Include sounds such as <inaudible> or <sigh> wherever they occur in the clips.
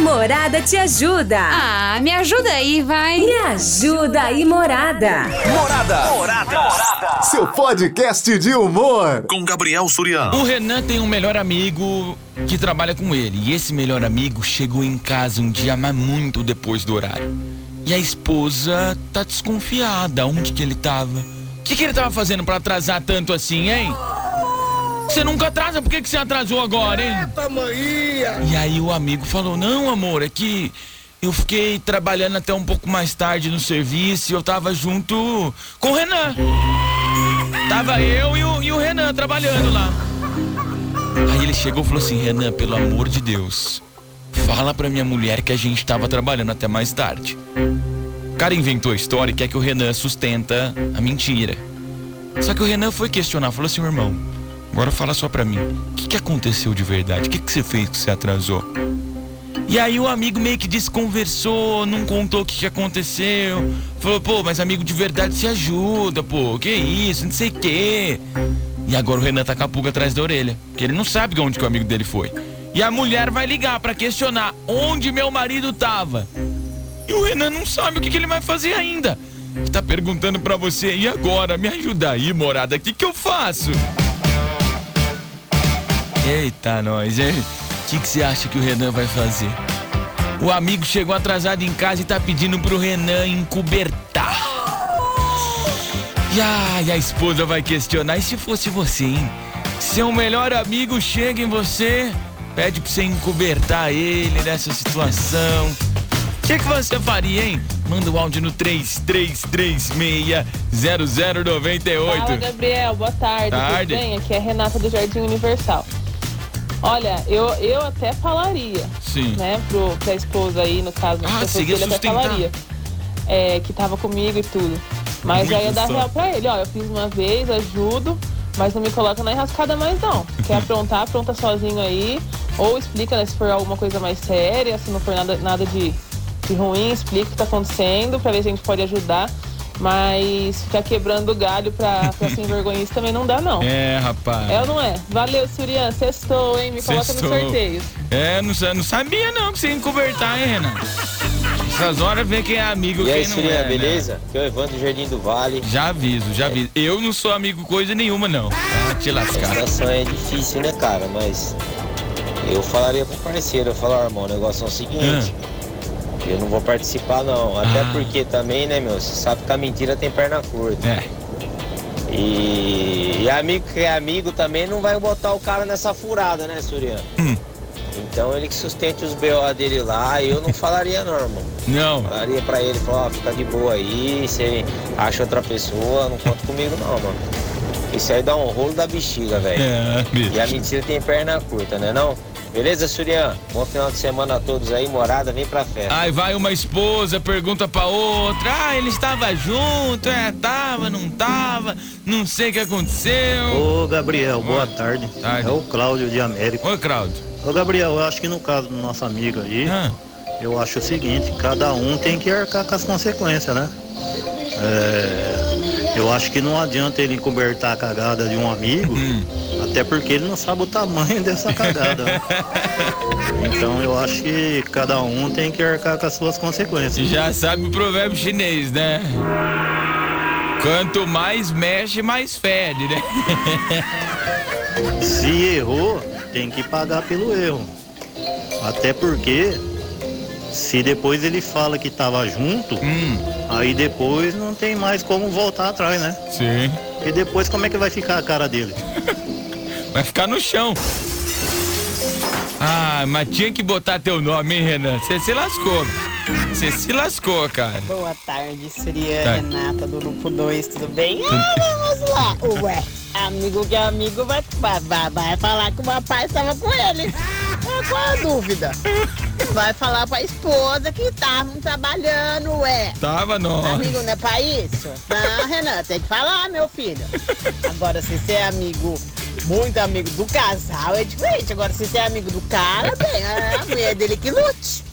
Morada te ajuda. Ah, me ajuda aí, vai. Me ajuda aí, Morada. Morada. Morada. Seu podcast de humor. Com Gabriel Suriano. O Renan tem um melhor amigo que trabalha com ele. E esse melhor amigo chegou em casa um dia, mas muito depois do horário. E a esposa tá desconfiada. Onde que ele tava? O que, que ele tava fazendo para atrasar tanto assim, hein? Você nunca atrasa, por que, que você atrasou agora, hein? Eita, manhia! E aí o amigo falou: Não, amor, é que eu fiquei trabalhando até um pouco mais tarde no serviço e eu tava junto com o Renan. Tava eu e o, e o Renan trabalhando lá. Aí ele chegou e falou assim: Renan, pelo amor de Deus, fala pra minha mulher que a gente tava trabalhando até mais tarde. O cara inventou a história e quer que o Renan sustenta a mentira. Só que o Renan foi questionar, falou assim: irmão, agora fala só pra mim, o que, que aconteceu de verdade? O que, que você fez que você atrasou? E aí o amigo meio que desconversou, não contou o que, que aconteceu. Falou, pô, mas amigo de verdade se ajuda, pô, que isso, não sei o quê. E agora o Renan tá com a pulga atrás da orelha, que ele não sabe onde que o amigo dele foi. E a mulher vai ligar pra questionar onde meu marido tava. E o Renan não sabe o que, que ele vai fazer ainda. Tá perguntando pra você, e agora? Me ajuda aí, morada, o que, que eu faço? Eita, nós, hein? O que, que você acha que o Renan vai fazer? O amigo chegou atrasado em casa e tá pedindo pro Renan encobertar. E ai, a esposa vai questionar, e se fosse você, hein? Seu melhor amigo chega em você, pede pra você encobertar ele nessa situação. O que, que você faria, hein? Manda o áudio no 33360098. Fala, Gabriel. Boa tarde. Tarde. Tudo bem? Aqui é a Renata do Jardim Universal. Olha, eu, eu até falaria, Sim. né, pro, pra esposa aí, no caso, Ah, se eu fosse você ia ele, até sustentar. falaria. É, que tava comigo e tudo. Mas já ia Muito dar só. real pra ele, ó, eu fiz uma vez, ajudo, mas não me coloca na enrascada mais não. <laughs> Quer aprontar, apronta sozinho aí. Ou explica, né, se for alguma coisa mais séria, se não for nada, nada de, de ruim, explica o que tá acontecendo, pra ver se a gente pode ajudar. Mas ficar quebrando galho pra, pra sem vergonha <laughs> isso também não dá, não. É, rapaz. É ou não é? Valeu, Surian. Sextou, hein? Me coloca Sextou. no sorteio. É, não, não sabia não que você ia encobertar, hein, Renan? Essas horas vê quem é amigo, E aí, quem não Surya, é. né? beleza? Aqui é o Evandro do Jardim do Vale. Já aviso, já aviso. Eu não sou amigo coisa nenhuma, não. Ah, te A lascar. situação é difícil, né, cara? Mas eu falaria pro parceiro, eu falo, ó, irmão, o negócio é o seguinte. Eu não vou participar, não. Até Ah. porque também, né, meu, você sabe que a mentira tem perna curta. É. E, e amigo que é amigo também não vai botar o cara nessa furada, né, Suriano? Hum. Então ele que sustente os BO dele lá, eu não falaria não, irmão. Não. Falaria pra ele, falar, ó, fica de boa aí, você acha outra pessoa, não conta comigo não, mano. Isso aí dá um rolo da bexiga, velho. É, bicho. E a mentira tem perna curta, né não? Beleza, Surian? Bom final de semana a todos aí, morada, vem pra festa. Aí vai uma esposa, pergunta pra outra, ah, ele estava junto, é, tava, não tava, não sei o que aconteceu. Ô Gabriel, boa tarde. Tarde. É o Cláudio de América. Oi, Claudio. Ô Gabriel, eu acho que no caso do nosso amigo aí, Ah, eu acho o seguinte, cada um tem que arcar com as consequências, né? É, eu acho que não adianta ele encobertar a cagada de um amigo, Hum. até porque ele não sabe o tamanho dessa <laughs> cagada. né? Então eu acho que cada um tem que arcar com as suas consequências. já sabe o provérbio chinês, né? Quanto mais mexe, mais fede, né? <laughs> Se errou, tem que pagar pelo erro. Até porque, se depois ele fala que tava junto, Hum, aí depois não tem mais como voltar atrás, né? sim. E depois como é que vai ficar a cara dele? <laughs> Vai ficar no chão. Ah, mas tinha que botar teu nome, hein, Renan? Você se lascou. Você se lascou, cara. Boa tarde, seria Tá. Renata do Grupo 2, tudo bem? Ah, vamos lá. Ué, amigo que é amigo vai, vai, vai, vai falar que o papai estava com ele. Ah, Qual a dúvida? Vai falar pra esposa que estavam trabalhando, ué. Tava não. Amigo não é pra isso? Não, Renan, tem que falar, meu filho. Agora, se você é amigo, muito amigo do casal, é diferente. Agora, se você é amigo do cara, bem, é a mulher dele que lute.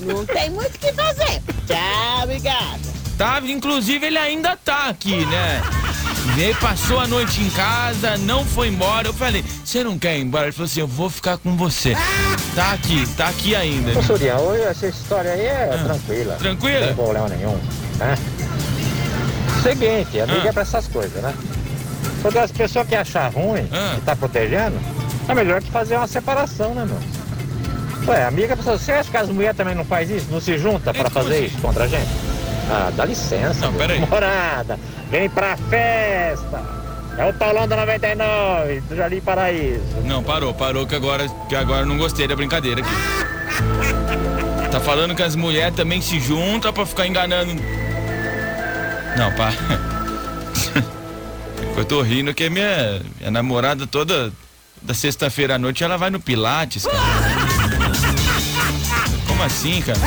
Não tem muito o que fazer. Tchau, obrigada. Tá, inclusive ele ainda tá aqui, né? E aí passou a noite em casa, não foi embora. Eu falei, você não quer ir embora? Ele falou assim, eu vou ficar com você. Tá aqui, tá aqui ainda. Ô, Surian, hoje essa história aí é tranquila. Tranquila? Não tem problema nenhum, né? Seguinte, amiga Ah. é pra essas coisas, né? Quando as pessoas que achar ruim, Ah. que tá protegendo, é melhor que fazer uma separação, né, meu? Ué, amiga, você acha que as mulheres também não faz isso? Não se junta pra como fazer isso contra a gente? Ah, dá licença. Não, peraí. Morada, vem pra festa. É o talão da 99, do Jardim Paraíso. Não, parou, parou que agora, que agora eu não gostei da brincadeira aqui. Tá falando que as mulheres também se juntam pra ficar enganando. Não, pá. <laughs> Eu tô rindo que minha, minha namorada toda da sexta-feira à noite ela vai no Pilates, cara. Como assim, cara?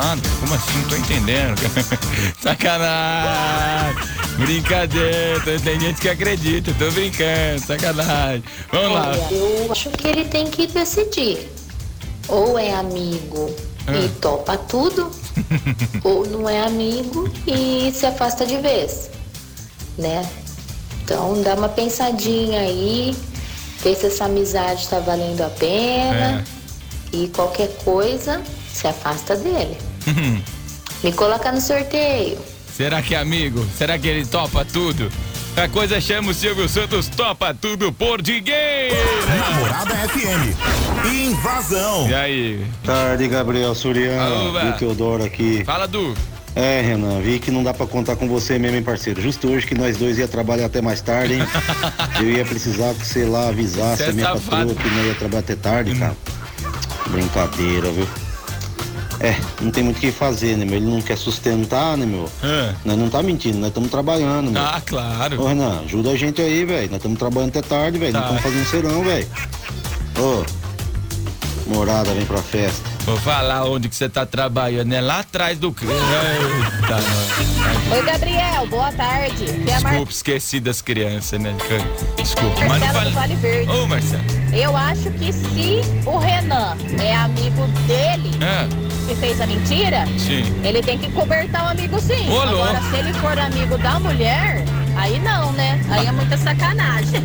Nada. Como assim? Não tô entendendo. <laughs> Sacanagem. Brincadeira. Tem gente que acredita. Tô brincando. Sacanagem. Vamos lá. Olha, eu acho que ele tem que decidir. Ou é amigo e Ah. topa tudo, <laughs> ou não é amigo e se afasta de vez, né? Então dá uma pensadinha aí, vê se essa amizade tá valendo a pena e qualquer coisa se afasta dele. <laughs> Me coloca no sorteio. Será que é amigo? Será que ele topa tudo? A coisa chama o Silvio Santos Topa Tudo por dinheiro. Namorada FM. Invasão. E aí? Tarde, Gabriel Surian, Alô, velho. do Teodoro aqui. Fala, Du. É, Renan, vi que não dá pra contar com você mesmo, hein, parceiro. Justo hoje que nós dois ia trabalhar até mais tarde, hein? <laughs> Eu ia precisar que você lá avisasse Cê é a minha patroa que não ia trabalhar até tarde, cara. Brincadeira, viu? É, não tem muito o que fazer, né, meu? Ele não quer sustentar, né, meu? Ah, Nós não tá mentindo, nós estamos trabalhando, meu. ah, claro. Ô, Renan, ajuda a gente aí, velho. Nós estamos trabalhando até tarde, velho. Tá. Não estamos fazendo serão, velho. Ô, morada, vem pra festa. Vou falar onde que você tá trabalhando. É lá atrás do... Eita, nós. Oi, Gabriel, boa tarde. Que é a Mar... Desculpa, esqueci das crianças, né? Desculpa, mas Marcela fale... do Vale Verde. Ô, Marcelo. Eu acho que se o Renan é amigo dele, Ah, que fez a mentira, sim. ele tem que cobertar o amigo sim. Ô, Agora, louco. se ele for amigo da mulher, aí não, né? Aí é muita sacanagem.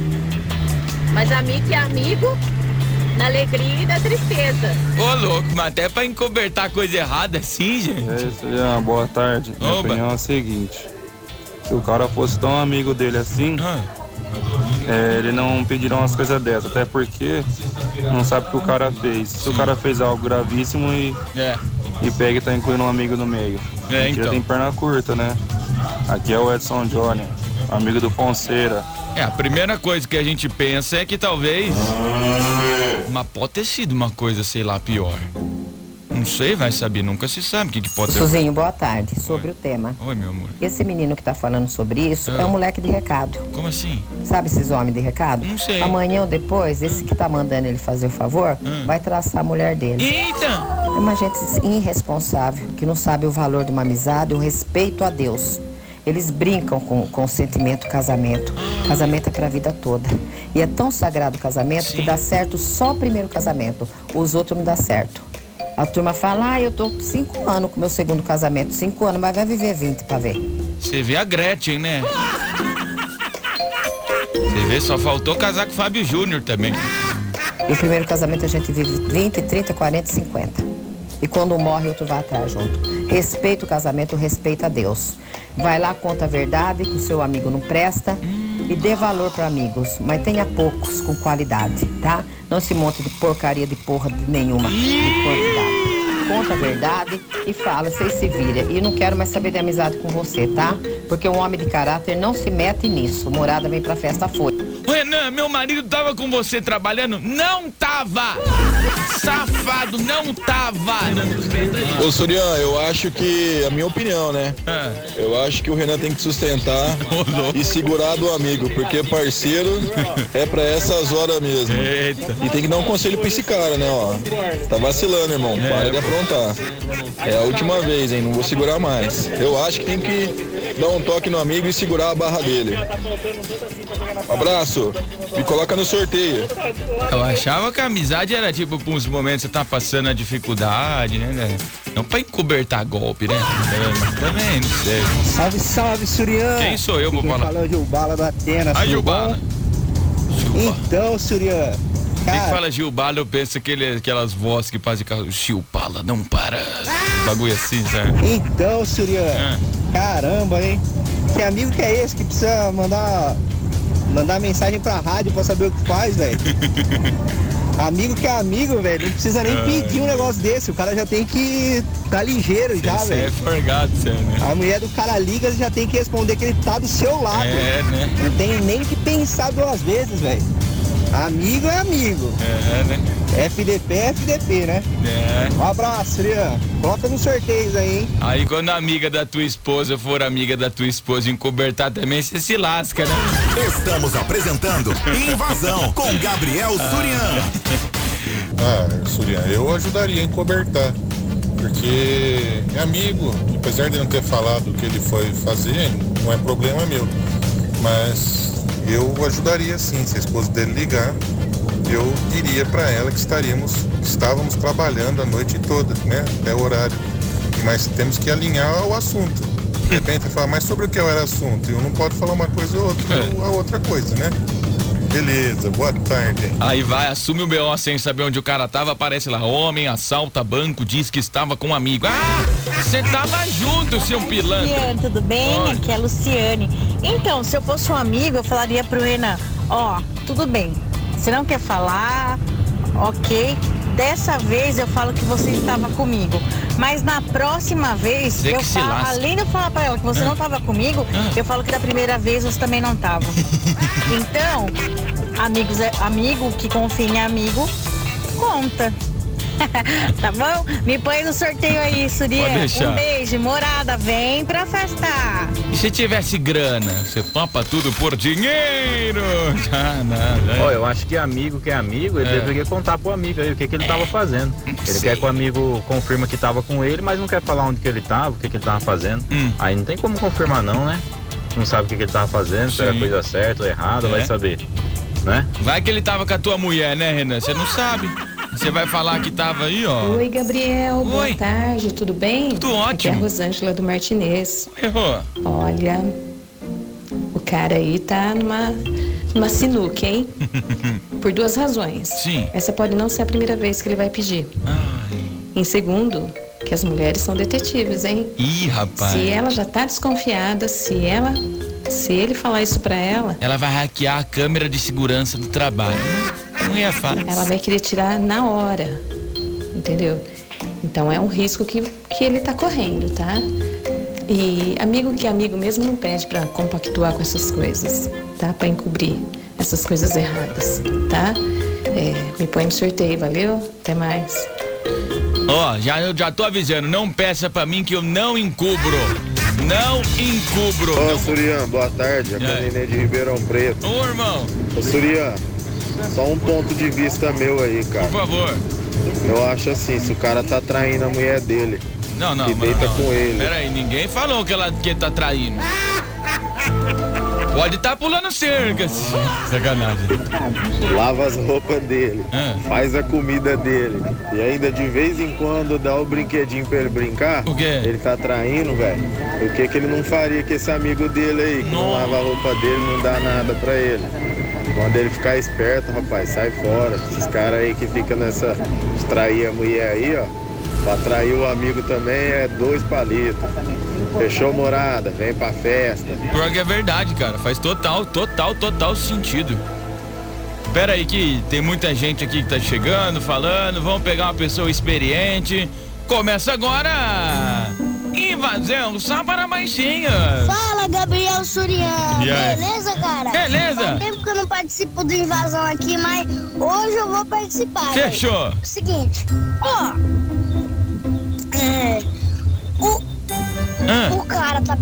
Mas amigo é amigo, na alegria e na tristeza. Ô, louco, mas até pra encobertar coisa errada assim, gente. É isso aí, boa tarde. Minha Oba. opinião é a seguinte: se o cara fosse tão amigo dele assim, Ah, é, ele não pediria umas coisas dessas, até porque não sabe o que o cara fez. Se o cara fez algo gravíssimo e, é. e pega e tá incluindo um amigo no meio. É, então. tem perna curta, né? Aqui é o Edson Johnny, amigo do Fonseira. É, a primeira coisa que a gente pensa é que talvez. Mas pode ter sido uma coisa, sei lá, pior. Não sei, vai saber, nunca se sabe o que, que pode ter. Suzinho, boa tarde. Sobre o tema. Oi, meu amor. Esse menino que tá falando sobre isso Ah. é um moleque de recado. Como assim? Sabe esses homens de recado? Não sei. Amanhã ou depois, esse que tá mandando ele fazer o favor, Ah. vai traçar a mulher dele. Eita! É uma gente irresponsável, que não sabe o valor de uma amizade, o respeito a Deus. Eles brincam com, com o sentimento casamento. Casamento é pra vida toda. E é tão sagrado o casamento que Sim. dá certo só o primeiro casamento. Os outros não dá certo. A turma fala, ah, eu tô com cinco anos com meu segundo casamento. Cinco anos, mas vai viver 20 pra ver. Você vê a Gretchen, né? Você vê, só faltou casar com o Fábio Júnior também. E o primeiro casamento a gente vive 20, 30, 40, 50. E quando um morre, outro vai atrás junto. Respeita o casamento, respeita a Deus. Vai lá, conta a verdade, que o seu amigo não presta. E dê valor para amigos, mas tenha poucos com qualidade, tá? Não se monte de porcaria de porra de nenhuma de quantidade. Conta a verdade e fala, vocês se viram. E não quero mais saber de amizade com você, tá? Porque um homem de caráter não se mete nisso. Morada vem pra festa, foi. Renan, meu marido tava com você trabalhando? Não tava! Safado, não tava! Ô Surian, eu acho que, a minha opinião, né? Ah, Eu acho que o Renan tem que sustentar e segurar do amigo, porque parceiro é pra essas horas mesmo. Eita. E tem que dar um conselho pra esse cara, né, ó. Tá vacilando, irmão. Para de aprontar. É a última vez, hein? Não vou segurar mais. Eu acho que tem que dar um toque no amigo e segurar a barra dele. Abraço. Me coloca no sorteio. Eu achava que a amizade era tipo pra uns momentos que você tá passando a dificuldade, né? né? Não pra encobertar golpe, né? É, Também, não sei. Salve, salve, Surian. Quem sou eu, Quem Bobola? fala é o Gilbala da Atenas. Ah, Gilbala. Então, Surian. Quem Cara, fala Gilbala, eu penso aquele, aquelas vozes que fazem carro. Gilbala, não para. Bagulho assim, sabe? Então, Surian. Ah. Caramba, hein? Que amigo que é esse que precisa mandar mandar mensagem pra rádio pra saber o que faz, velho? <laughs> amigo que é amigo, velho. Não precisa nem pedir um negócio desse. O cara já tem que tá ligeiro já, é velho. forgado, você, né? A mulher do cara liga e já tem que responder que ele tá do seu lado. É, né? Não tem nem que pensar duas vezes, velho. Amigo é amigo. É, né? FDP é FDP, né? É. Um abraço, Frian. Coloca nos sorteios aí, hein? Aí quando a amiga da tua esposa for amiga da tua esposa encobertar também, você se lasca, né? Estamos apresentando Invasão com Gabriel Surian. <laughs> Ah, Surian, eu ajudaria a encobertar. Porque é amigo, apesar de não ter falado o que ele foi fazer, não é problema meu. Mas eu ajudaria sim, se a esposa dele ligar, eu diria pra ela que estaríamos, que estávamos trabalhando a noite toda, né? Até o horário. Mas temos que alinhar o assunto. De repente falar, mas sobre o que era o assunto? Eu não posso falar uma coisa ou outra, a outra coisa, né? Beleza, boa tarde. Aí vai, assume o BO sem saber onde o cara tava, aparece lá, homem, assalta banco, diz que estava com um amigo. Ah, você tava junto, seu pilantra. Luciane, tudo bem? Oi. Aqui é a Luciane. Então, se eu fosse um amigo, eu falaria pro Renan, ó, tudo bem. Você não quer falar, ok. Dessa vez eu falo que você estava comigo. Mas na próxima vez, Você eu falo, lasca. além de eu falar pra ela que você Ah. não estava comigo, Ah. eu falo que da primeira vez você também não estava. <laughs> então, amigos, é- amigo que confia em amigo, conta. <laughs> tá bom? Me põe no sorteio aí, deixar. Um beijo, morada, vem pra festa. E se tivesse grana, você topa tudo por dinheiro? <laughs> Ah, nada. Ó, eu acho que amigo que é amigo, ele É. deveria contar pro amigo aí o que, que ele tava fazendo. Ele quer que o amigo confirma que tava com ele, mas não quer falar onde que ele tava, o que, que ele tava fazendo. Hum. Aí não tem como confirmar não, né? Não sabe o que, que ele tava fazendo, se era Sim. coisa certa ou errada, É. vai saber. Né? Vai que ele tava com a tua mulher, né, Renan? Você não sabe. Você vai falar que tava aí, ó. Oi, Gabriel. Boa Oi. tarde, tudo bem? Tudo Aqui é a ótimo. Rosângela do Martinez. Errou. Olha, o cara aí tá numa, numa sinuca, hein? <laughs> Por duas razões. Sim. Essa pode não ser a primeira vez que ele vai pedir. Em segundo, que as mulheres são detetives, hein? Ih, rapaz. Se ela já tá desconfiada, se ela. Se ele falar isso pra ela, Ela vai hackear a câmera de segurança do trabalho. <laughs> Não é fácil. ela vai querer tirar na hora. Entendeu? Então é um risco que, que ele tá correndo, tá? E amigo que é amigo mesmo não pede pra compactuar com essas coisas, tá? Pra encobrir essas coisas erradas, tá? É, me põe no sorteio, valeu? Até mais. Ó, já, eu já tô avisando, não peça pra mim que eu não encubro. Não encubro. Ô, Não- Surian, boa tarde. Aqui é o aí? Nenê de Ribeirão Preto. Ô, irmão, Ô, Surian, só um ponto de vista meu aí, cara. por favor. Eu acho assim, se o cara tá traindo a mulher dele Não, não, e não. deita não. com ele. Pera aí, ninguém falou que, ela, que ele tá traindo. Pode tá pulando cercas. Sacanagem. Lava as roupas dele, Ah. faz a comida dele e ainda de vez em quando dá o brinquedinho pra ele brincar. O quê? Ele tá traindo, velho. Por que, que ele não faria com esse amigo dele aí, que não lava a roupa dele, não dá nada pra ele? Quando ele ficar esperto, rapaz, sai fora. Esses caras aí que ficam nessa. trair a mulher aí, ó. Pra trair o amigo também é dois palitos. Fechou morada, vem pra festa. Pior que é verdade, cara. Faz total, total, total sentido. Pera aí que tem muita gente aqui que tá chegando, falando. Vamos pegar uma pessoa experiente. Começa agora! Invasão só para baixinhas. Fala, Gabriel Surian. Aí? Beleza, cara? Beleza. Faz tempo que eu não participo do Invasão aqui, mas hoje eu vou participar. Fechou. Seguinte, ó. É, o, Ah. o cara tá,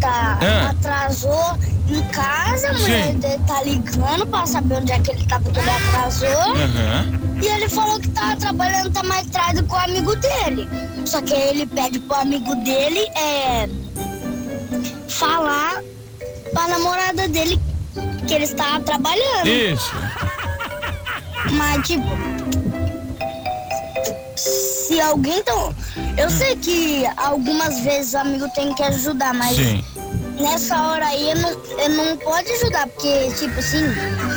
tá Ah. atrasou em casa, a mulher dele tá ligando pra saber onde é que ele tá, porque ele atrasou. Aham. E ele falou que tava trabalhando, tá mais tarde com o amigo dele. Só que aí ele pede pro amigo dele é, falar pra namorada dele que ele estava trabalhando. Isso. Mas, tipo. Alguém tão. Eu sei que algumas vezes o amigo tem que ajudar, mas. Sim. Nessa hora aí ele não, ele não pode ajudar, porque, tipo assim,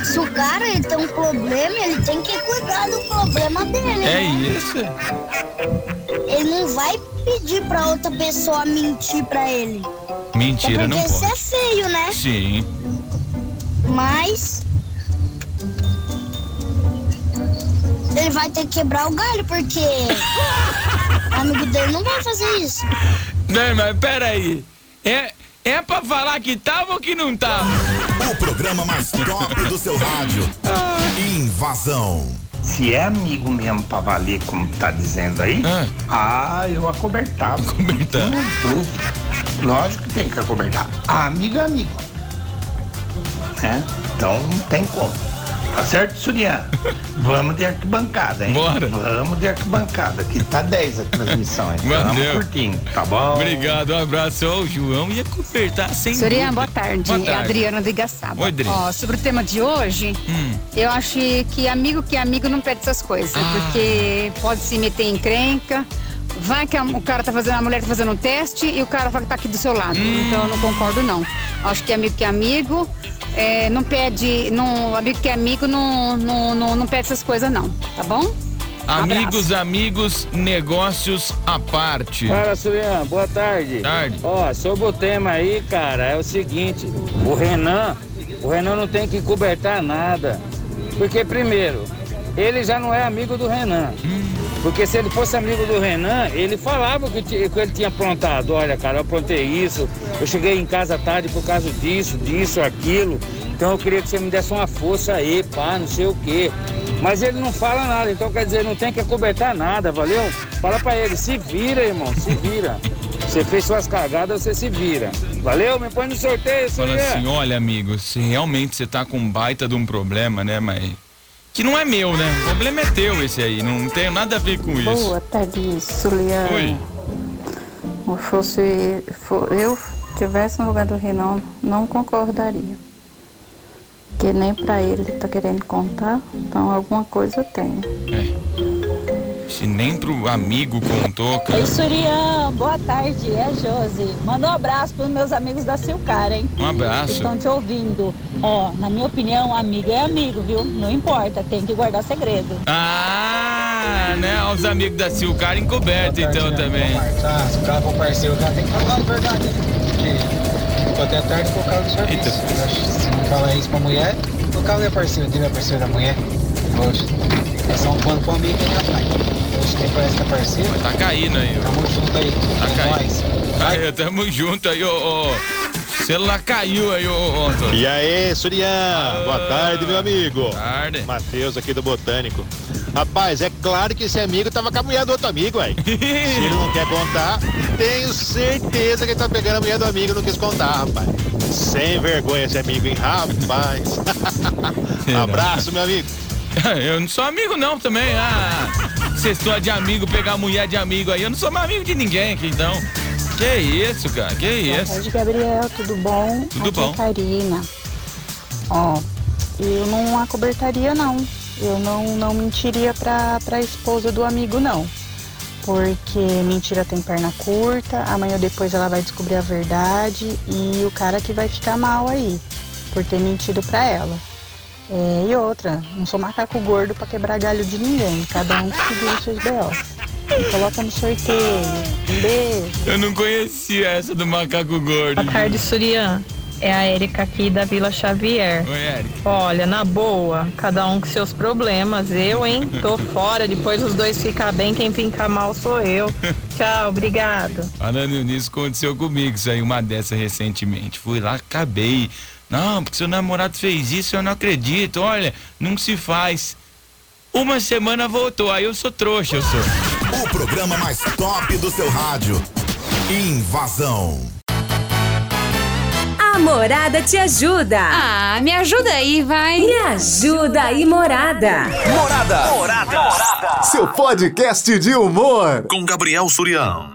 se o cara ele tem um problema, ele tem que cuidar do problema dele. É né? isso. Ele não vai pedir pra outra pessoa mentir pra ele. Mentira, é não porque isso é feio, né? Sim. Mas. Ele vai ter que quebrar o galho, porque. o <laughs> amigo dele não vai fazer isso. Não, mas peraí. É, é pra falar que tava ou que não tava? O programa mais top do seu rádio. Invasão. Se é amigo mesmo pra valer, como tá dizendo aí, ah, eu acobertava. Acobertava. Lógico que tem que acobertar. Amigo é amigo. Né? Então não tem como. Tá certo, Surian? <laughs> Vamos de arquibancada, hein? Bora. Vamos de arquibancada, que tá 10 a transmissão, hein? Vamos Valeu. curtindo, tá bom? Obrigado, um abraço. Ó, O João ia cobertar sem dúvida. boa tarde. Boa É a tarde. Adriana de Igaçaba. Oi, Adri. Ó, sobre o tema de hoje, Hum. eu acho que amigo que é amigo não pede essas coisas, Ah. porque pode se meter em crenca. Vai que a- o cara tá fazendo, a mulher tá fazendo um teste e o cara fala que tá aqui do seu lado. Hum. Então eu não concordo, não. Acho que amigo que é amigo, é, não pede. Não, amigo que é amigo não, não, não, não pede essas coisas, não. Tá bom? Amigos, amigos, negócios à parte. Fala, Surian, boa tarde. Tarde. Ó, sobre o tema aí, cara, é o seguinte, o Renan, o Renan não tem que cobertar nada. Porque, primeiro, ele já não é amigo do Renan. Porque se ele fosse amigo do Renan, ele falava que, que ele tinha aprontado. Olha, cara, eu aprontei isso, eu cheguei em casa tarde por causa disso, disso, aquilo. Então eu queria que você me desse uma força aí, pá, não sei o quê. Mas ele não fala nada, então quer dizer, não tem que acobertar nada, valeu? Fala pra ele, se vira, irmão, se vira. Você fez suas cagadas, você se vira. Valeu? Me põe no sorteio, Fala Surian. assim, olha, amigo, se realmente você tá com um baita de um problema, né, mas. Que não é meu, né? O problema é teu esse aí, não tem nada a ver com isso. Boa tarde, Suliana. Oi. Se fosse for, eu tivesse no lugar do Renan, não concordaria. Porque nem pra ele tá querendo contar, então alguma coisa tem. Se nem pro amigo contou, cara. Ei, Surian, boa tarde, é Josi. Manda um abraço pros meus amigos da Silcara, hein? Um abraço. Estão te ouvindo. Ó, na minha opinião, amigo é amigo, viu? Não importa, tem que guardar segredo. Ah, né? Os amigos da Silcar encoberto então também. Ah, se o cara for parceiro, o cara tem que falar a verdade. né? Porque ficou até tarde por causa do serviço. Se não falar isso pra mulher, o cara não é parceiro dele, é parceiro da mulher. Poxa, é só um pano pro amigo que rapaz. Hoje quem parece que é parceiro. Tá caindo aí, ó. Tamo junto aí. Tá É caindo. Aí, tamo junto aí, ô. ô. O celular caiu aí, ô, ô Antônio. E aí, Surian? Boa tarde, meu amigo. Tarde. Matheus aqui do Botânico. Rapaz, é claro que esse amigo tava com a mulher do outro amigo, aí. Se ele não quer contar, tenho certeza que ele tá pegando a mulher do amigo e não quis contar, rapaz. Sem vergonha esse amigo, hein? Rapaz. <laughs> Abraço, meu amigo. <laughs> Eu não sou amigo não também. Ah, estão de amigo, pegar mulher de amigo aí. Eu não sou mais amigo de ninguém aqui, então. Que isso, cara? Que Boa isso? tarde, Gabriel, tudo bom? Tudo Aqui bom. É Karina. Ó, eu não acobertaria, não. Eu não, não mentiria pra, pra esposa do amigo, não. Porque mentira tem perna curta, amanhã ou depois ela vai descobrir a verdade e o cara que vai ficar mal aí, por ter mentido pra ela. É, e outra, não sou macaco gordo pra quebrar galho de ninguém, cada um que segura os seus B.O. Me coloca no sorteio. Um beijo. Eu não conhecia essa do macaco gordo. Boa tarde, Surian. É a Érica aqui da Vila Xavier. Oi, Érica. Olha, na boa, cada um com seus problemas. Eu, hein? Tô <laughs> fora. Depois os dois ficam bem, quem fica mal sou eu. <laughs> Tchau, obrigado. Falando nisso, aconteceu comigo isso aí, uma dessa recentemente. Fui lá, acabei. Não, porque seu namorado fez isso, eu não acredito. Olha, não se faz. Uma semana voltou, aí eu sou trouxa, eu sou. O programa mais top do seu rádio. Invasão. A Morada te ajuda. Ah, me ajuda aí, vai. Me ajuda aí, Morada. Morada. Seu podcast de humor. Com Gabriel Surião.